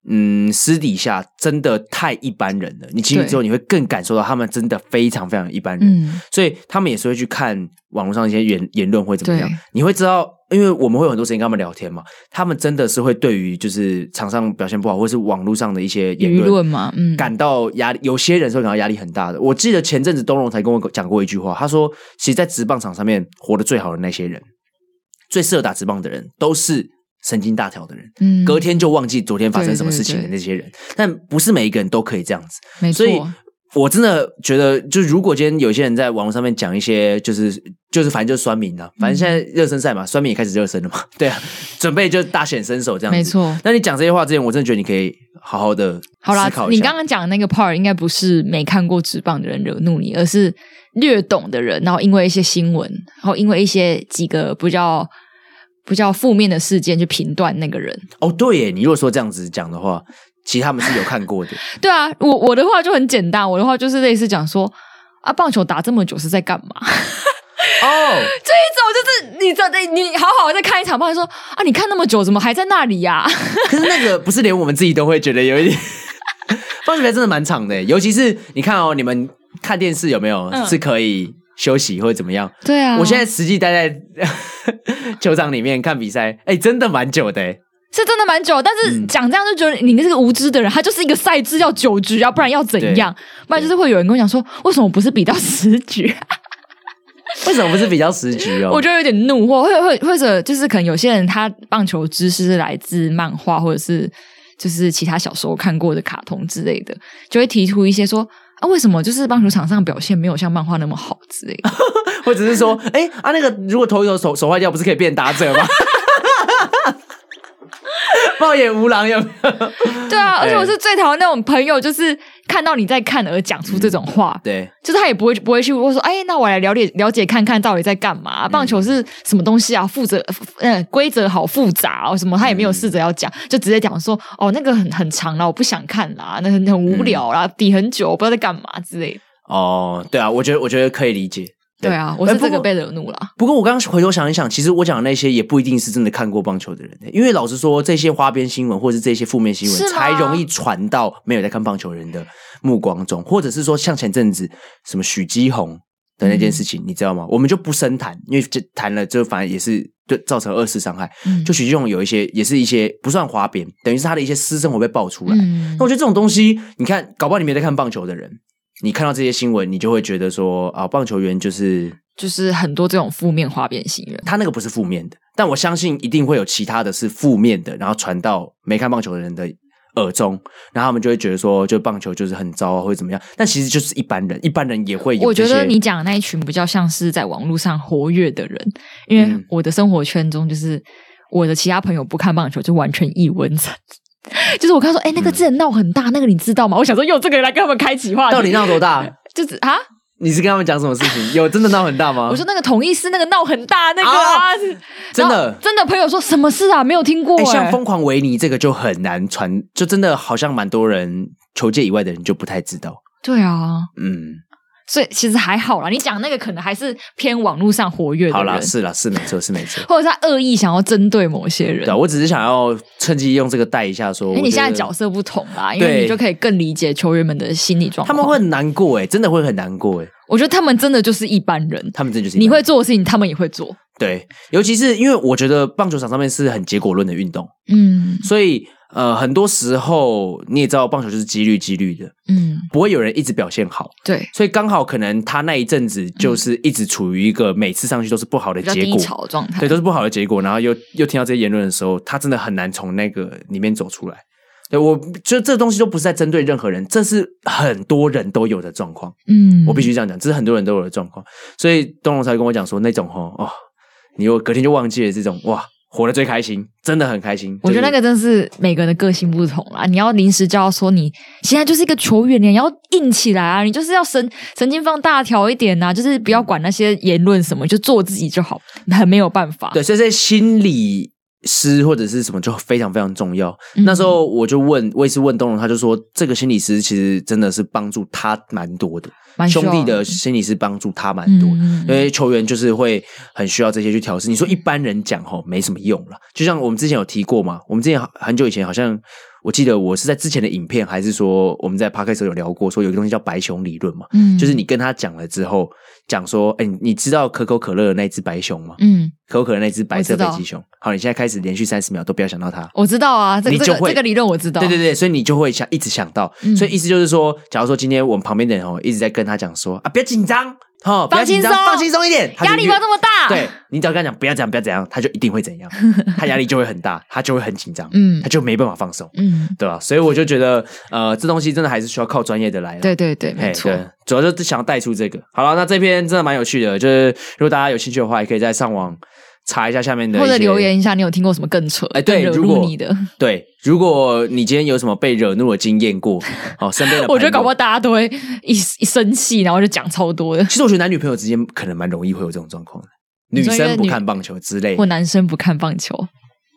嗯，私底下真的太一般人了，你进去之后你会更感受到他们真的非常非常一般人，嗯，所以他们也是会去看网络上一些言言论会怎么样，你会知道。因为我们会有很多时间跟他们聊天嘛，他们真的是会对于就是场上表现不好，或是网络上的一些言论嘛，嗯，感到压力。有些人是会感到压力很大的。我记得前阵子东龙才跟我讲过一句话，他说，其实，在职棒场上面活得最好的那些人，最适合打职棒的人，都是神经大条的人，嗯，隔天就忘记昨天发生什么事情的那些人。对对对，但不是每一个人都可以这样子，没错。所以我真的觉得，就如果今天有些人在网络上面讲一些，就是就是反正就是酸民啊，反正现在热身赛嘛，酸民也开始热身了嘛，[laughs] 对啊，准备就大显身手这样子。没错。那你讲这些话之前，我真的觉得你可以好好的。好啦，你刚刚讲的那个 part 应该不是没看过纸棒的人惹怒你，而是略懂的人，然后因为一些新闻，然后因为一些几个比较比较负面的事件，去评断那个人。哦，对耶，你如果说这样子讲的话。其实他们是有看过的。[laughs] 对啊，我我的话就很简单，我的话就是类似讲说啊，棒球打这么久是在干嘛？[laughs] 哦，这一种就是你在你你好好的在看一场棒球，说啊，你看那么久，怎么还在那里呀、啊？[laughs] 可是那个不是连我们自己都会觉得有一点，棒球台真的蛮长的，尤其是你看哦，你们看电视有没有、嗯、是可以休息或者怎么样？对啊，我现在实际待在球场里面看比赛，哎，真的蛮久的。是真的蛮久，但是讲这样就觉得你这个无知的人，他就是一个赛制要九局，要不然要怎样？不然就是会有人跟我讲说，为什么不是比到十局？[laughs] 为什么不是比较十局哦？[laughs] 我觉得有点怒，或会会或者就是可能有些人他棒球知识是来自漫画，或者是就是其他小时候看过的卡通之类的，就会提出一些说啊，为什么就是棒球场上表现没有像漫画那么好之类的，[laughs] 或者是说，哎啊，那个如果投一投手手坏掉，不是可以变打者吗？暴野无郎有没有？对啊，而且我是最讨厌那种朋友，就是看到你在看而讲出这种话。嗯、对，就是他也不会不会去问说，哎，那我来了解了解看看到底在干嘛？棒球是什么东西啊？负责嗯，规则好复杂哦，什么他也没有试着要讲，嗯、就直接讲说，哦，那个很很长了，我不想看啦，那很很无聊啦，比、嗯、很久，我不知道在干嘛之类的。哦，对啊，我觉得我觉得可以理解。对，啊，我是这个被惹怒了。不过我刚刚回头想一想，其实我讲的那些也不一定是真的看过棒球的人，因为老实说，这些花边新闻或者是这些负面新闻，才容易传到没有在看棒球人的目光中，或者是说像前阵子什么许基宏的那件事情，嗯、你知道吗？我们就不深谈，因为这谈了之后，反而也是对造成二次伤害。嗯、就许基宏有一些，也是一些不算花边，等于是他的一些私生活被爆出来。嗯、那我觉得这种东西，你看，搞不好你没在看棒球的人。你看到这些新闻，你就会觉得说啊，棒球员就是就是很多这种负面花边新闻。他那个不是负面的，但我相信一定会有其他的是负面的，然后传到没看棒球的人的耳中，然后他们就会觉得说，就棒球就是很糟啊，或者怎么样。但其实就是一般人，一般人也会有。我觉得你讲的那一群比较像是在网络上活跃的人，因为我的生活圈中，就是我的其他朋友不看棒球，就完全一文成。[laughs] [laughs] 就是我刚说，哎、欸，那个之前闹很大，嗯、那个你知道吗？我想说，用这个来跟他们开启话题。到底闹多大？[laughs] 就是啊，你是跟他们讲什么事情？有真的闹很大吗？[laughs] 我说那个统一是那个闹很大那个啊，啊真的真的朋友说什么事啊？没有听过、欸。哎、欸，像疯狂维尼这个就很难传，就真的好像蛮多人求界以外的人就不太知道。对啊，嗯。所以其实还好啦，你讲那个可能还是偏网络上活跃的人。好啦，是啦，是没错，是没错。或者他恶意想要针对某些人。对，我只是想要趁机用这个带一下说。你现在角色不同啦，因为你就可以更理解球员们的心理状况。他们会很难过诶，真的会很难过诶。我觉得他们真的就是一般人，他们真的就是你会做的事情，他们也会做。对，尤其是因为我觉得棒球场上面是很结果论的运动，嗯，所以。呃，很多时候你也知道，棒球就是几率几率的，嗯，不会有人一直表现好，对，所以刚好可能他那一阵子就是一直处于一个每次上去都是不好的结果状态，对，都是不好的结果，然后又又听到这些言论的时候，他真的很难从那个里面走出来。对，我觉得这东西都不是在针对任何人，这是很多人都有的状况，嗯，我必须这样讲，这是很多人都有的状况，所以东龙才跟我讲说那种哦哦，你又隔天就忘记了这种哇。活得最开心，真的很开心。我觉得那个真是每个人的个性不同啦。你要临时就要说你现在就是一个球员，你要硬起来啊！你就是要神神经放大条一点啊！就是不要管那些言论什么，就做自己就好。很没有办法。对，所以在心理师或者是什么就非常非常重要。嗯、那时候我就问，我也是问东龙，他就说这个心理师其实真的是帮助他蛮多的。兄弟的心理师帮助他蛮多，嗯，因为球员就是会很需要这些去调试。你说一般人讲吼没什么用了，就像我们之前有提过嘛，我们之前很久以前好像。我记得我是在之前的影片，还是说我们在 Podcast 有聊过，说有一个东西叫白熊理论嘛，嗯，就是你跟他讲了之后，讲说，哎，你知道可口可乐的那只白熊吗？嗯，可口可乐那只白色北极熊。好，你现在开始连续三十秒都不要想到它。我知道啊，这个、你就会这个理论我知道。对对对，所以你就会想一直想到，嗯、所以意思就是说，假如说今天我们旁边的人哦一直在跟他讲说啊，不要紧张。好，放轻松，放轻松一点，压力不要这么大。对，你只要跟他讲不要这样，不要怎样，他就一定会怎样，[laughs] 他压力就会很大，他就会很紧张，嗯，他就没办法放松，嗯，对吧？所以我就觉得，呃，这东西真的还是需要靠专业的来。对对对，没错。主要就是想要带出这个。好了，那这篇真的蛮有趣的，就是如果大家有兴趣的话，也可以在上网。查一下下面的，或者留言一下，你有听过什么更扯？哎，对，如果你的，[laughs] 对，如果你今天有什么被惹怒的经验过，[laughs] 哦，身边的，我觉得搞不好大家都会一一生气，然后就讲超多的。其实我觉得男女朋友之间可能蛮容易会有这种状况的，女生不看棒球之类，或男生不看棒球。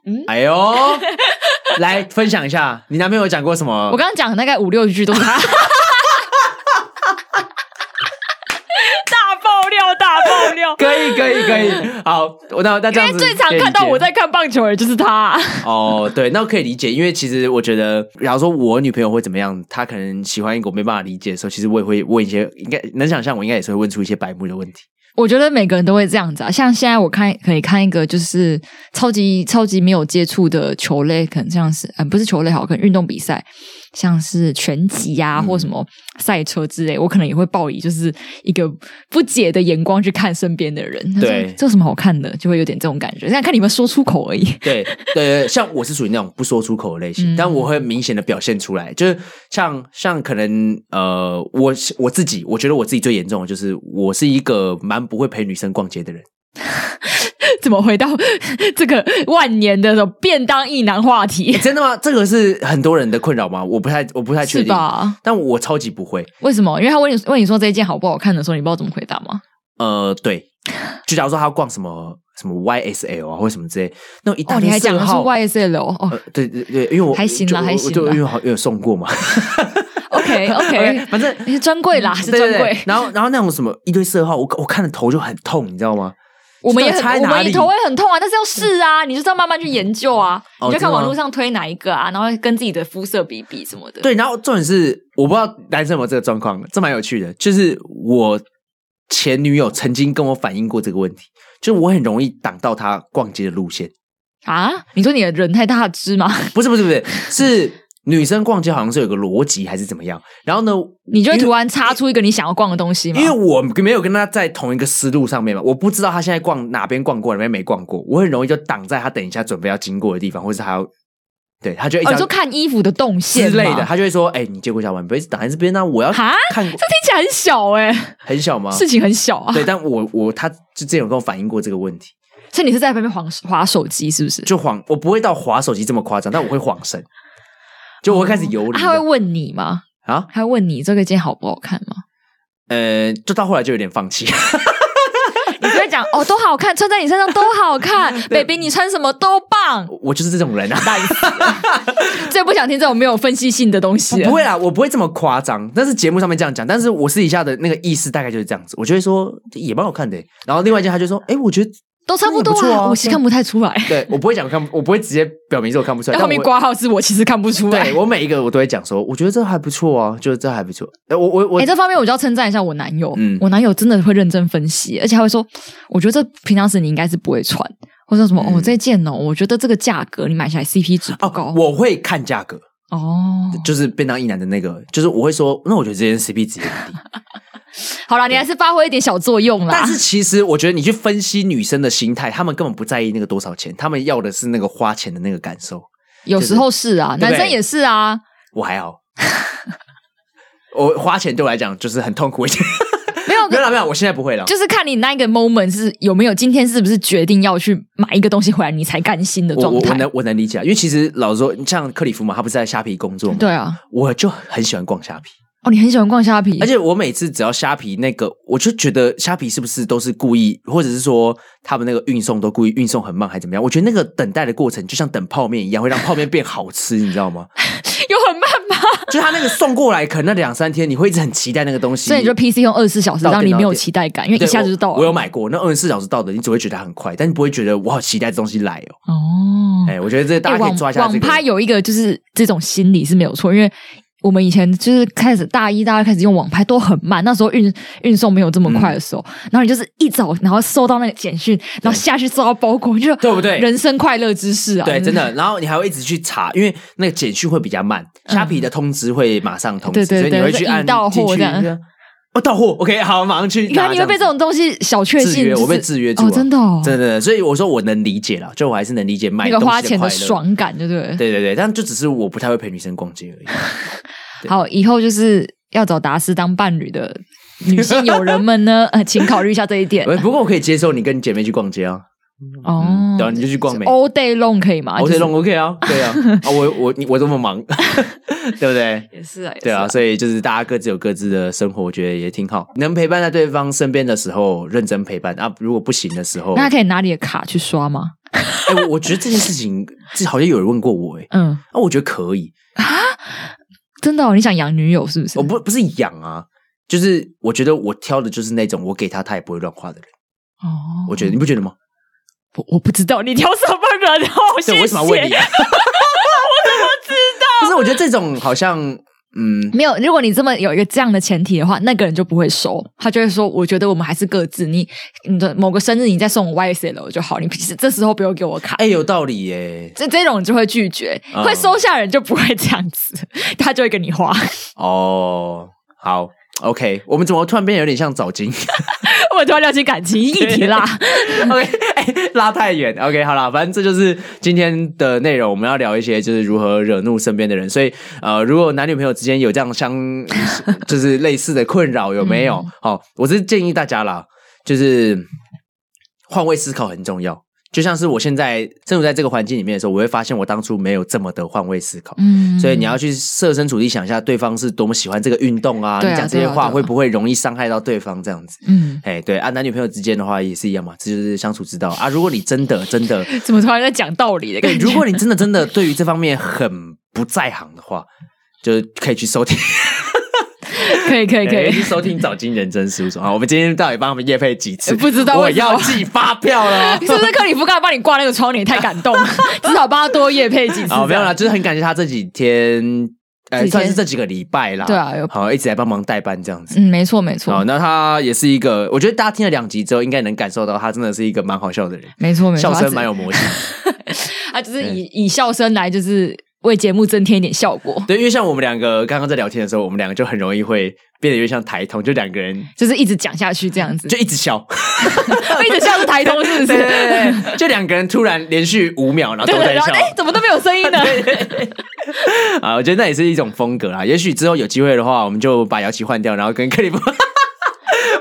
嗯，哎呦，[laughs] 来分享一下，你男朋友讲过什么？我刚刚讲的大概五六句都是他。可以可以可以，[laughs] 好，那那这样子，因为最常看到我在看棒球的就是他。哦，对，那我可以理解，因为其实我觉得，假如说我女朋友会怎么样，她可能喜欢一个我没办法理解的时候，其实我也会问一些，应该能想象，我应该也是会问出一些白目的问题。我觉得每个人都会这样子啊，像现在我看可以看一个就是超级超级没有接触的球类，可能像是呃不是球类好，可能运动比赛。像是拳击呀，或什么赛车之类，嗯，我可能也会抱以就是一个不解的眼光去看身边的人。对，这有什么好看的？就会有点这种感觉。现在看你们说出口而已。对对，像我是属于那种不说出口的类型，嗯，但我会明显的表现出来。就是像像可能呃，我我自己，我觉得我自己最严重的就是我是一个蛮不会陪女生逛街的人。[laughs] [laughs] 怎么回到这个万年的便当异男话题？欸，真的吗？这个是很多人的困扰吗？我不太，我不太确定。是吧？但我超级不会。为什么？因为他问你问你说这一件好不好看的时候，你不知道怎么回答吗？呃，对。就假如说他要逛什么什么 YSL 啊，或什么之类，那一大哦，你还讲的是 YSL 哦？呃、对对对，因为我还行啦，还行啦，就因为好有送过嘛。[laughs] OK [laughs] OK，反正是专柜啦，是专柜。然后然后那种什么一堆色号，我我看的头就很痛，你知道吗？我们也很，我们也头会很痛啊，但是要试啊，你就是要慢慢去研究啊，哦、你就看网络上推哪一个啊，然后跟自己的肤色比比什么的。对，然后重点是我不知道男生有没有这个状况，这蛮有趣的。就是我前女友曾经跟我反映过这个问题，就是我很容易挡到她逛街的路线啊。你说你的人太大只吗？[laughs] 不是不是不是，是女生逛街好像是有个逻辑还是怎么样，然后呢，你就会突然插出一个你想要逛的东西吗？因为我没有跟他在同一个思路上面嘛，我不知道他现在逛哪边逛过，哪边没逛过，我很容易就挡在他等一下准备要经过的地方，或是他要对他就一直、哦、就看衣服的动线之类的，他就会说：“哎、欸，你借过一下碗杯，挡在这边呢、啊，我要看。”这听起来很小哎、欸，很小吗？事情很小啊。对，但我我他就之前有跟我反映过这个问题，所以你是在旁边晃滑手机是不是？就晃，我不会到滑手机这么夸张，但我会晃神。就我会开始游离、哦，他会问你吗？啊，他会问你这个件好不好看吗？呃，就到后来就有点放弃。[laughs] 你不会讲哦，都好看，穿在你身上都好看，[laughs] baby，你穿什么都棒。我就是这种人啊，[laughs] 最不想听这种没有分析性的东西。不会啊，我不会这么夸张，但是节目上面这样讲，但是我私底下的那个意思大概就是这样子。我就会说也蛮好看的，然后另外一件他就说，哎，我觉得。都差不多啊，啊，我其实看不太出来。对，我不会讲看，我不会直接表明说我看不出来。后面挂号是我其实看不出来。对，我每一个我都会讲说，我觉得这还不错啊，就是这还不错。哎，我我我，哎，这方面我就要称赞一下我男友。嗯，我男友真的会认真分析，而且还会说，我觉得这平常时你应该是不会穿，或者说什么、嗯、哦，这件哦，我觉得这个价格你买下来 CP 值不高。哦、我会看价格哦，就是便当一男的那个，就是我会说，那我觉得这件 CP 值很低。好了，你还是发挥一点小作用啦。但是其实我觉得你去分析女生的心态，她们根本不在意那个多少钱，她们要的是那个花钱的那个感受。有时候是啊，就是、男生也是啊。我还好，我花钱对我来讲就是很痛苦一点。[laughs] 没有，没有，没有，我现在不会了。就是看你那个 moment 是有没有，今天是不是决定要去买一个东西回来，你才甘心的状态。我我能我能理解，因为其实老实说，像克里夫嘛，他不是在虾皮工作吗？对啊，我就很喜欢逛虾皮。哦，你很喜欢逛虾皮，而且我每次只要虾皮那个，我就觉得虾皮是不是都是故意，或者是说他们那个运送都故意运送很慢，还是怎么样？我觉得那个等待的过程就像等泡面一样，会让泡面变好吃，你知道吗？[laughs] 有很慢吗？[laughs] 就他那个送过来，可能那两三天，你会一直很期待那个东西。所以你就 PC 用二十四小时，让你没有期待感，因为一下子就到了。我，我有买过，那二十四小时到的，你只会觉得很快，但你不会觉得我好期待这东西来哦。哦，哎，我觉得这大家可以抓一下这个。网拍有一个就是这种心理是没有错，因为。我们以前就是开始大一、大二开始用网拍都很慢，那时候运运送没有这么快的时候，嗯、然后你就是一早然后收到那个简讯，然后下去收到包裹，就对不对？人生快乐之事啊！对，真的。然后你还会一直去查，因为那个简讯会比较慢，虾皮的通知会马上通知，对对对，所以你会去按到货这样。哦，到货，OK，好，马上去。你看，你会被这种东西小确幸，我被制约住了，哦，真的，哦，真的。所以我说我能理解了，就我还是能理解买东西的快乐，那个花钱的爽感，对不对？对对对，但就只是我不太会陪女生逛街而已。[laughs] 好，以后就是要找达斯当伴侣的女性友人们呢，[laughs] 呃，请考虑一下这一点。不过我可以接受你跟你姐妹去逛街啊。哦、嗯，对啊，你就去逛美。All day long 可以吗？All day long OK 啊，对啊。啊，我我你我这么忙，[laughs] 对不对？也是啊，对啊。所以就是大家各自有各自的生活，我觉得也挺好。能陪伴在对方身边的时候，认真陪伴啊。如果不行的时候，那可以拿你的卡去刷吗？哎、欸，我我觉得这件事情，这好像有人问过我、欸，哎，嗯，啊，我觉得可以啊。真的、哦，你想养女友是不是？我不不是养啊，就是我觉得我挑的就是那种我给他他也不会乱花的人。哦，我觉得你不觉得吗？我我不知道你挑什么人哦，谢谢。对，为什么要问你？[laughs] 我怎么知道？不是，我觉得这种好像。嗯，没有。如果你这么有一个这样的前提的话，那个人就不会收，他就会说：“我觉得我们还是各自。你你的某个生日，你再送我 YSL 就好。你平时这时候不用给我卡。”哎，有道理耶。这这种就会拒绝，嗯、会收下人就不会这样子，[laughs] 他就会跟你花。哦，好。OK，我们怎么突然变得有点像早金？我突然聊起感情议题啦。[laughs] OK，哎、欸，拉太远。OK，好了，反正这就是今天的内容。我们要聊一些就是如何惹怒身边的人。所以，呃，如果男女朋友之间有这样相，就是类似的困扰，有没有？好、嗯，我是建议大家啦，就是换位思考很重要。就像是我现在身处在这个环境里面的时候，我会发现我当初没有这么的换位思考。嗯，所以你要去设身处地想一下，对方是多么喜欢这个运动啊！你讲这些话会不会容易伤害到对方？这样子，嗯，哎，对啊，男女朋友之间的话也是一样嘛，这就是相处之道啊。如果你真的真的 [laughs] 怎么突然在讲道理的感觉？对，如果你真的真的对于这方面很不在行的话，就可以去收听。[laughs] 可以可以可以，去收听早金人真事务所啊！我们今天到底帮他们夜配几次？不知道，我要寄发票了。[laughs] 是不是克里夫刚才帮你挂那个窗帘太感动，[laughs] 至少帮他多夜配几次。哦，没有啦，就是很感谢他这几天，呃，算是这几个礼拜啦。对啊，好，一直来帮忙代班这样子。嗯，没错没错。好，那他也是一个，我觉得大家听了两集之后，应该能感受到他真的是一个蛮好笑的人。没错没错，笑声蛮有魔性。他就是以以笑声来就是。为节目增添一点效果。对，因为像我们两个刚刚在聊天的时候，我们两个就很容易会变得有点像台通，就两个人就是一直讲下去这样子，就一直笑，[laughs] 一直笑是台通是不是？对对对，就两个人突然连续五秒，然后都在笑，哎，怎么都没有声音呢？啊，[laughs] 我觉得那也是一种风格啦。也许之后有机会的话，我们就把姚琪换掉，然后跟克里夫。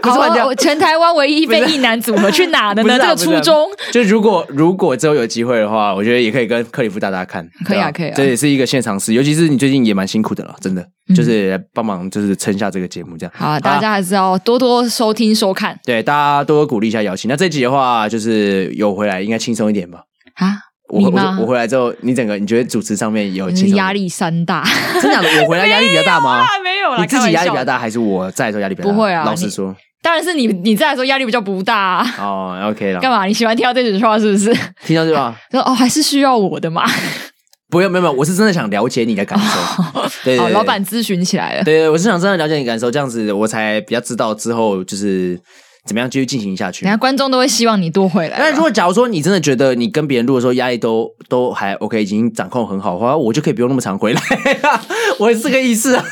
不是换掉，全台湾唯一非一男组合去哪的呢？这个初衷就如果如果之后有机会的话，我觉得也可以跟克里夫大大看，可以啊，可以啊，这也是一个现场试，尤其是你最近也蛮辛苦的了，真的，就是帮忙就是撑下这个节目这样。好，大家还是要多多收听收看，对，大家多多鼓励一下姚琴。那这集的话，就是有回来应该轻松一点吧？啊，我我我回来之后，你整个你觉得主持上面有 [laughs] 压力山大？真的？我回来压力比较大吗？[laughs] 没有啦，你自己压力比较大，还是我在的时候压力比较大？不会啊，老实说。当然是你，你在的时候压力比较不大啊。哦，OK 了。干嘛？你喜欢听到这句话是不是？听到这句话，说哦，还是需要我的嘛？不用，没有，没有，我是真的想了解你的感受。[laughs] 对，老板咨询起来了。对，我是想真的了解你感受，这样子我才比较知道之后就是怎么样继续进行下去。人家观众都会希望你多回来。但如果假如说你真的觉得你跟别人录的时候压力都都还 OK，已经掌控很好的话，我就可以不用那么常回来。[laughs] 我是这个意思啊。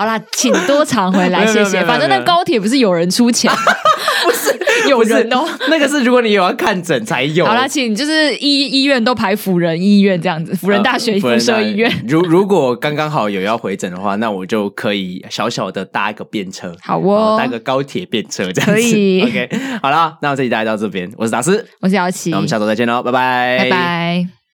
好啦，请多常回来，[laughs] 谢谢。反正那高铁不是有人出钱，[laughs] 不是 [laughs] 有人哦。那个是如果你有要看诊才有。好啦，请就是医医院都排辅仁医院这样子，辅仁大学附设医院。如如果刚刚好有要回诊的话，那我就可以小小的搭一个便车，好哦，搭个高铁便车这样子。可以，OK。好了，那我这集大家到这边，我是达斯，我是姚琪，那我们下周再见喽，拜拜，拜拜。